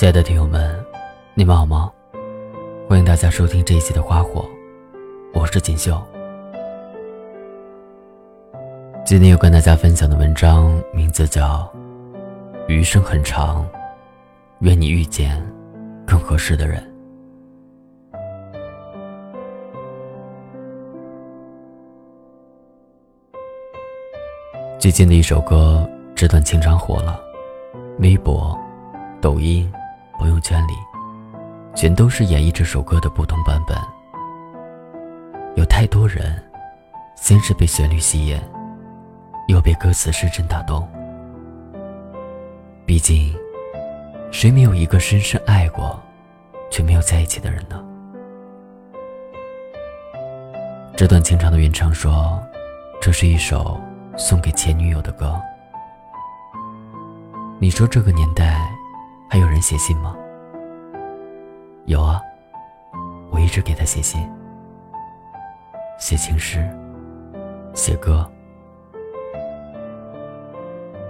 亲爱的听友们，你们好吗？欢迎大家收听这一期的《花火》，我是锦绣。今天要跟大家分享的文章名字叫《余生很长，愿你遇见更合适的人》。最近的一首歌《纸短情长》火了，微博、抖音。朋友圈里，全都是演绎这首歌的不同版本。有太多人，先是被旋律吸引，又被歌词深深打动。毕竟，谁没有一个深深爱过，却没有在一起的人呢？这段情长的原唱说：“这是一首送给前女友的歌。”你说这个年代？写信吗？有啊，我一直给他写信，写情诗，写歌。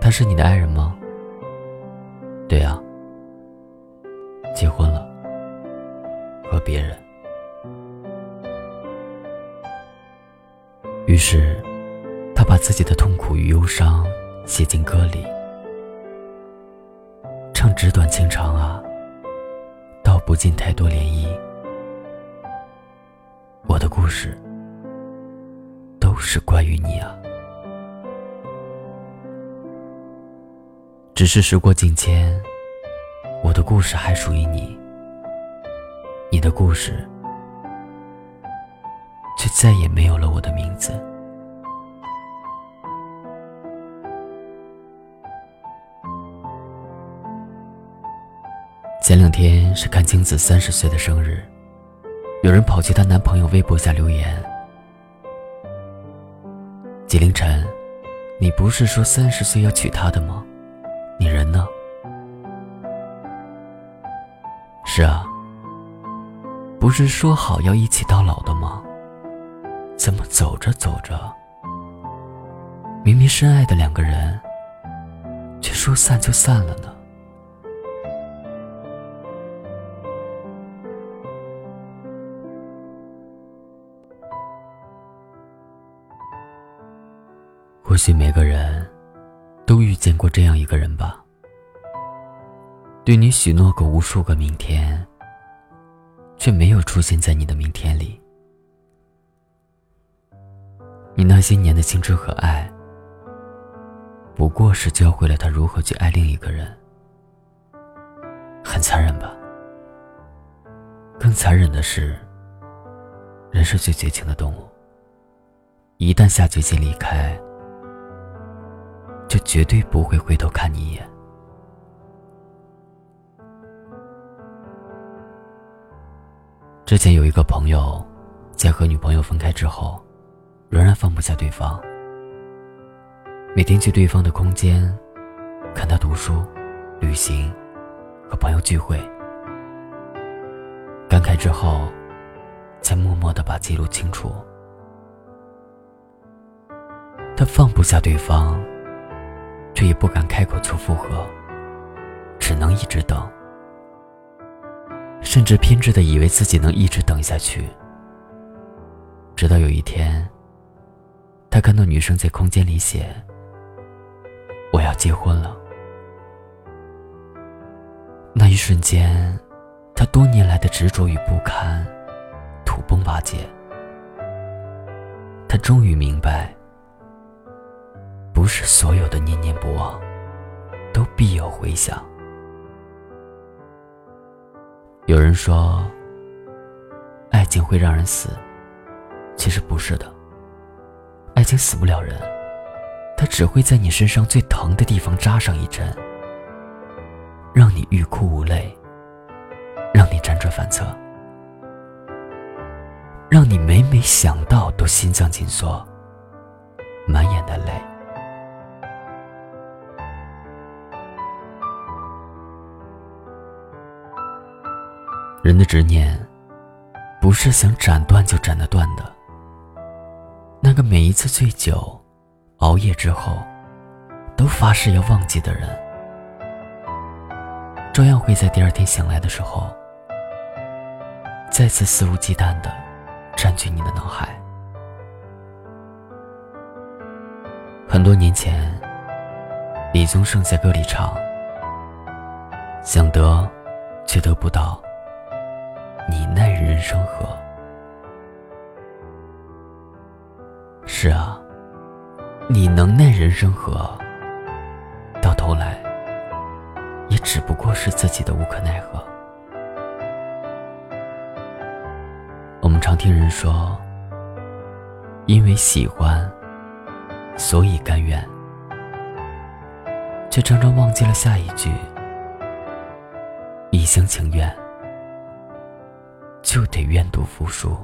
他是你的爱人吗？对啊，结婚了，和别人。于是，他把自己的痛苦与忧伤写进歌里。纸短情长啊，道不尽太多涟漪。我的故事都是关于你啊，只是时过境迁，我的故事还属于你，你的故事却再也没有了我的名字。前两天是阚清子三十岁的生日，有人跑去她男朋友微博下留言：“纪凌尘，你不是说三十岁要娶她的吗？你人呢？”是啊，不是说好要一起到老的吗？怎么走着走着，明明深爱的两个人，却说散就散了呢？或许每个人都遇见过这样一个人吧，对你许诺过无数个明天，却没有出现在你的明天里。你那些年的青春和爱，不过是教会了他如何去爱另一个人。很残忍吧？更残忍的是，人是最绝情的动物，一旦下决心离开。就绝对不会回头看你一眼。之前有一个朋友，在和女朋友分开之后，仍然放不下对方，每天去对方的空间，看他读书、旅行，和朋友聚会，感慨之后，才默默的把记录清除。他放不下对方。却也不敢开口求复合，只能一直等，甚至偏执的以为自己能一直等下去。直到有一天，他看到女生在空间里写：“我要结婚了。”那一瞬间，他多年来的执着与不堪土崩瓦解。他终于明白。不是所有的念念不忘，都必有回响。有人说，爱情会让人死，其实不是的。爱情死不了人，它只会在你身上最疼的地方扎上一针，让你欲哭无泪，让你辗转反侧，让你每每想到都心脏紧缩，满眼的泪。人的执念，不是想斩断就斩得断的。那个每一次醉酒、熬夜之后，都发誓要忘记的人，照样会在第二天醒来的时候，再次肆无忌惮的占据你的脑海。很多年前，李宗盛在歌里唱：“想得，却得不到，你奈人生何？”是啊，你能奈人生何？到头来，也只不过是自己的无可奈何。我们常听人说，因为喜欢，所以甘愿，却常常忘记了下一句：一厢情愿，就得愿赌服输。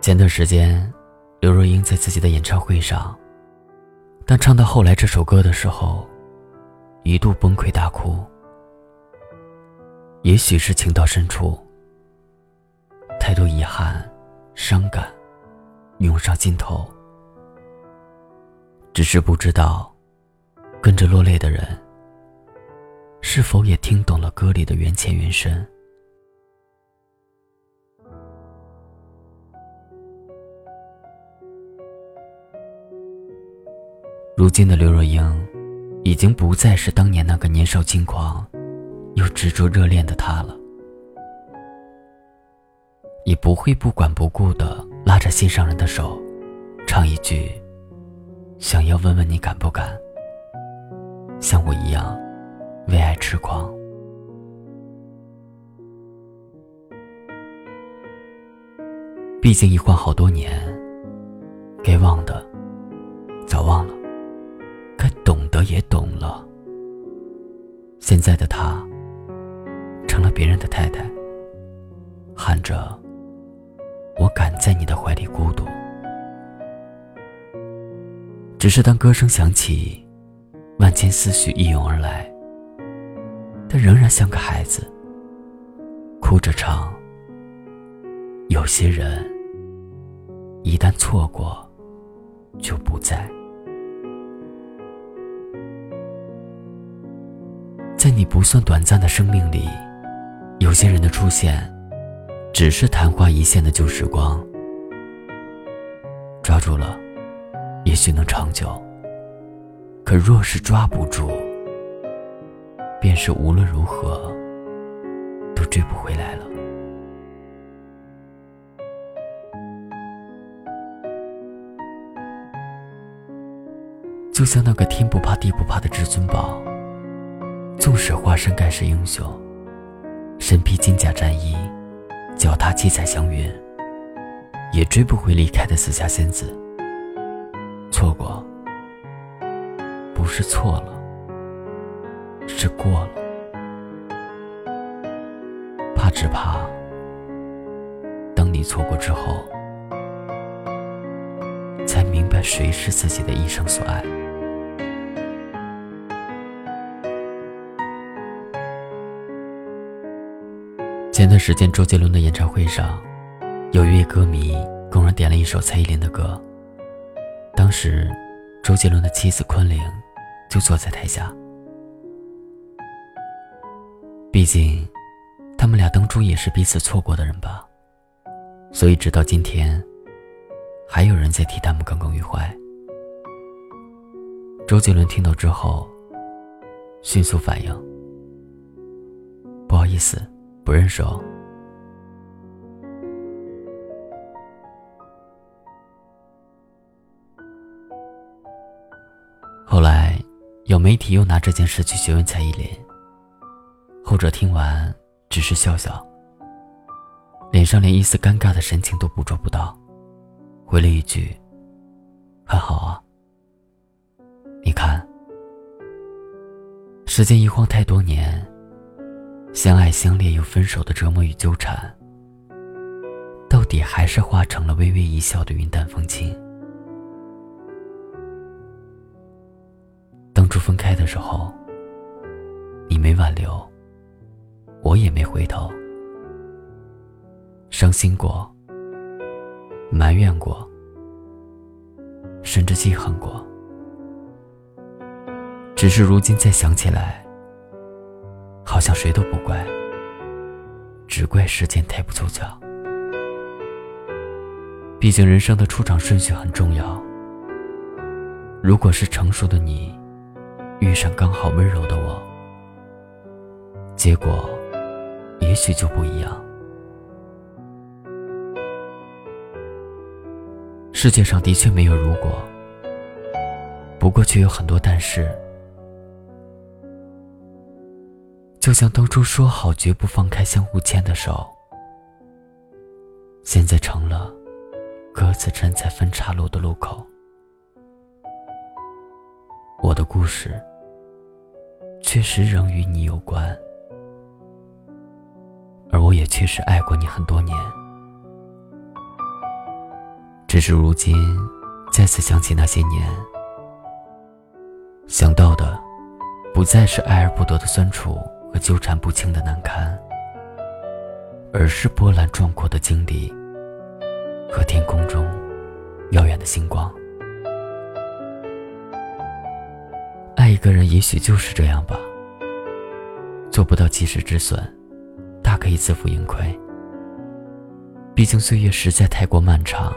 前段时间，刘若英在自己的演唱会上，当唱到后来这首歌的时候，一度崩溃大哭。也许是情到深处，太多遗憾、伤感涌上心头。只是不知道，跟着落泪的人，是否也听懂了歌里的缘浅缘深。如今的刘若英，已经不再是当年那个年少轻狂又执着热恋的她了，也不会不管不顾的拉着心上人的手，唱一句：“想要问问你敢不敢，像我一样为爱痴狂。”毕竟一晃好多年，该忘的早忘了。该懂得也懂了。现在的他，成了别人的太太，喊着“我敢在你的怀里孤独”。只是当歌声响起，万千思绪一涌而来，他仍然像个孩子，哭着唱：“有些人，一旦错过，就不在。”在你不算短暂的生命里，有些人的出现，只是昙花一现的旧时光。抓住了，也许能长久；可若是抓不住，便是无论如何都追不回来了。就像那个天不怕地不怕的至尊宝。纵使化身盖世英雄，身披金甲战衣，脚踏七彩祥云，也追不回离开的紫霞仙子。错过，不是错了，是过了。怕只怕，等你错过之后，才明白谁是自己的一生所爱。前段时间，周杰伦的演唱会上，有一位歌迷公然点了一首蔡依林的歌。当时，周杰伦的妻子昆凌就坐在台下。毕竟，他们俩当初也是彼此错过的人吧，所以直到今天，还有人在替他们耿耿于怀。周杰伦听到之后，迅速反应：“不好意思。”不认识哦。后来，有媒体又拿这件事去询问蔡依林，后者听完只是笑笑，脸上连一丝尴尬的神情都捕捉不到，回了一句：“还好啊。”你看，时间一晃太多年。相爱相恋又分手的折磨与纠缠，到底还是化成了微微一笑的云淡风轻。当初分开的时候，你没挽留，我也没回头，伤心过，埋怨过，甚至记恨过。只是如今再想起来，好像谁都不怪，只怪时间太不凑巧。毕竟人生的出场顺序很重要。如果是成熟的你，遇上刚好温柔的我，结果也许就不一样。世界上的确没有如果，不过却有很多但是。就像当初说好绝不放开相互牵的手，现在成了各自站在分岔路的路口。我的故事确实仍与你有关，而我也确实爱过你很多年。只是如今再次想起那些年，想到的不再是爱而不得的酸楚和纠缠不清的难堪，而是波澜壮阔的经历和天空中耀眼的星光。爱一个人也许就是这样吧，做不到及时止损，可以自负盈亏。毕竟岁月实在太过漫长。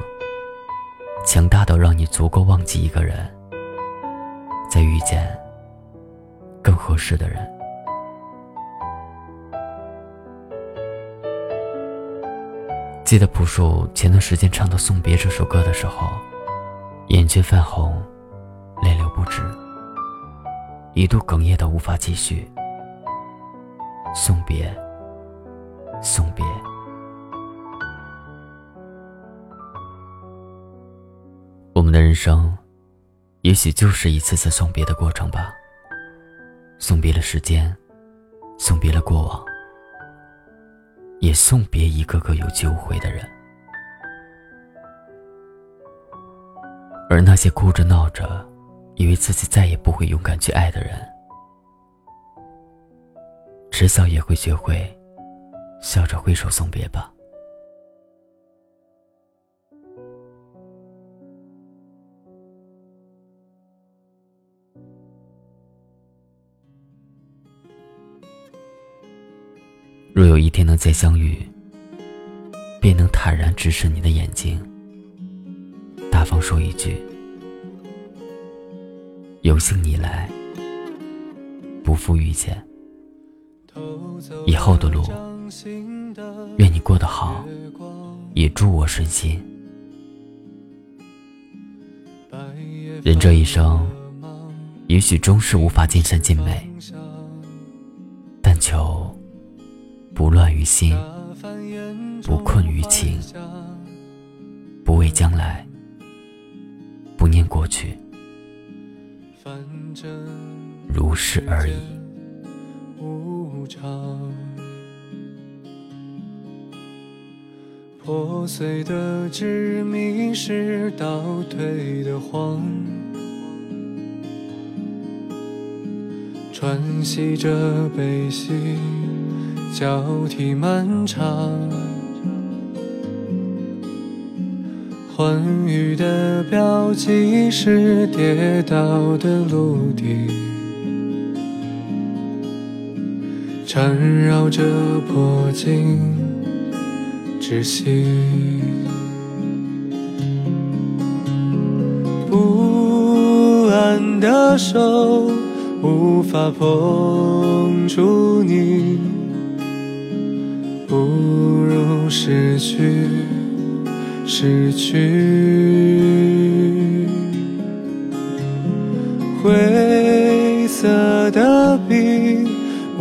强大到让你足够忘记一个人，再遇见更合适的人。记得朴树前段时间唱到《送别》这首歌的时候，眼圈泛红，泪流不止，一度哽咽到无法继续。送别，送别。我们的人生，也许就是一次次送别的过程吧。送别了时间，送别了过往，也送别一个个有去无回的人。而那些哭着闹着，以为自己再也不会勇敢去爱的人，迟早也会学会笑着挥手送别吧。若有一天能再相遇，便能坦然直视你的眼睛，大方说一句：“有幸你来，不负遇见。”以后的路，愿你过得好，也祝我顺心。人这一生，也许终是无法尽善尽美，但求。不乱于心，不困于情，不畏将来，不念过去，如是而已。破碎的执迷是倒退的谎，喘息着悲喜。交替漫长，欢愉的标记是跌倒的陆地，缠绕着破镜窒息，不安的手无法碰触你。不如失去，失去。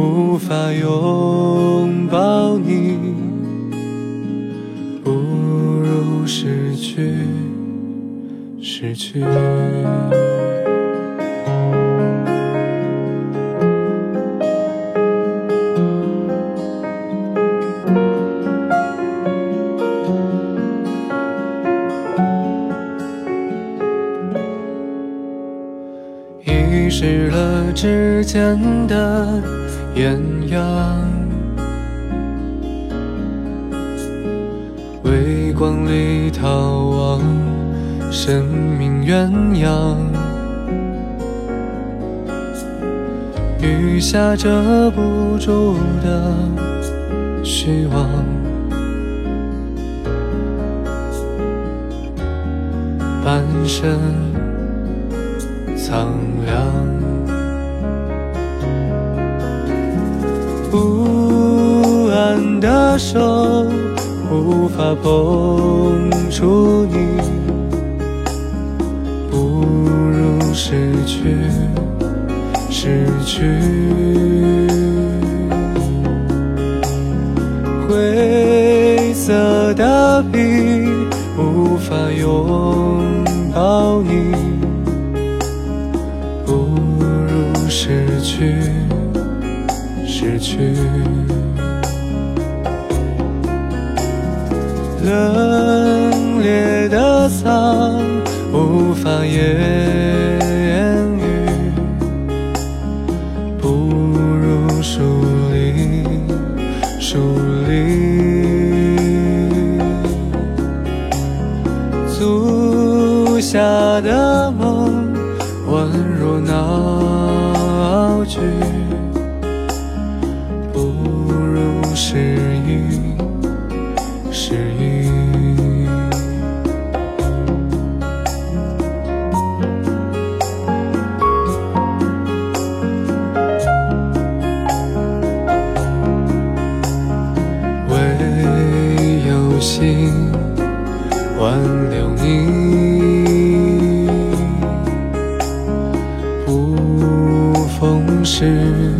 无法拥抱你，不如失去，失去。鸳鸯，雨下遮不住的虚妄，半生苍凉，不安的手无法碰触你。失去，失去，灰色的皮无法拥抱你，不如失去，失去，冷冽的苍无法言。我的梦宛若闹剧，不如失忆，失意。心挽留你，是。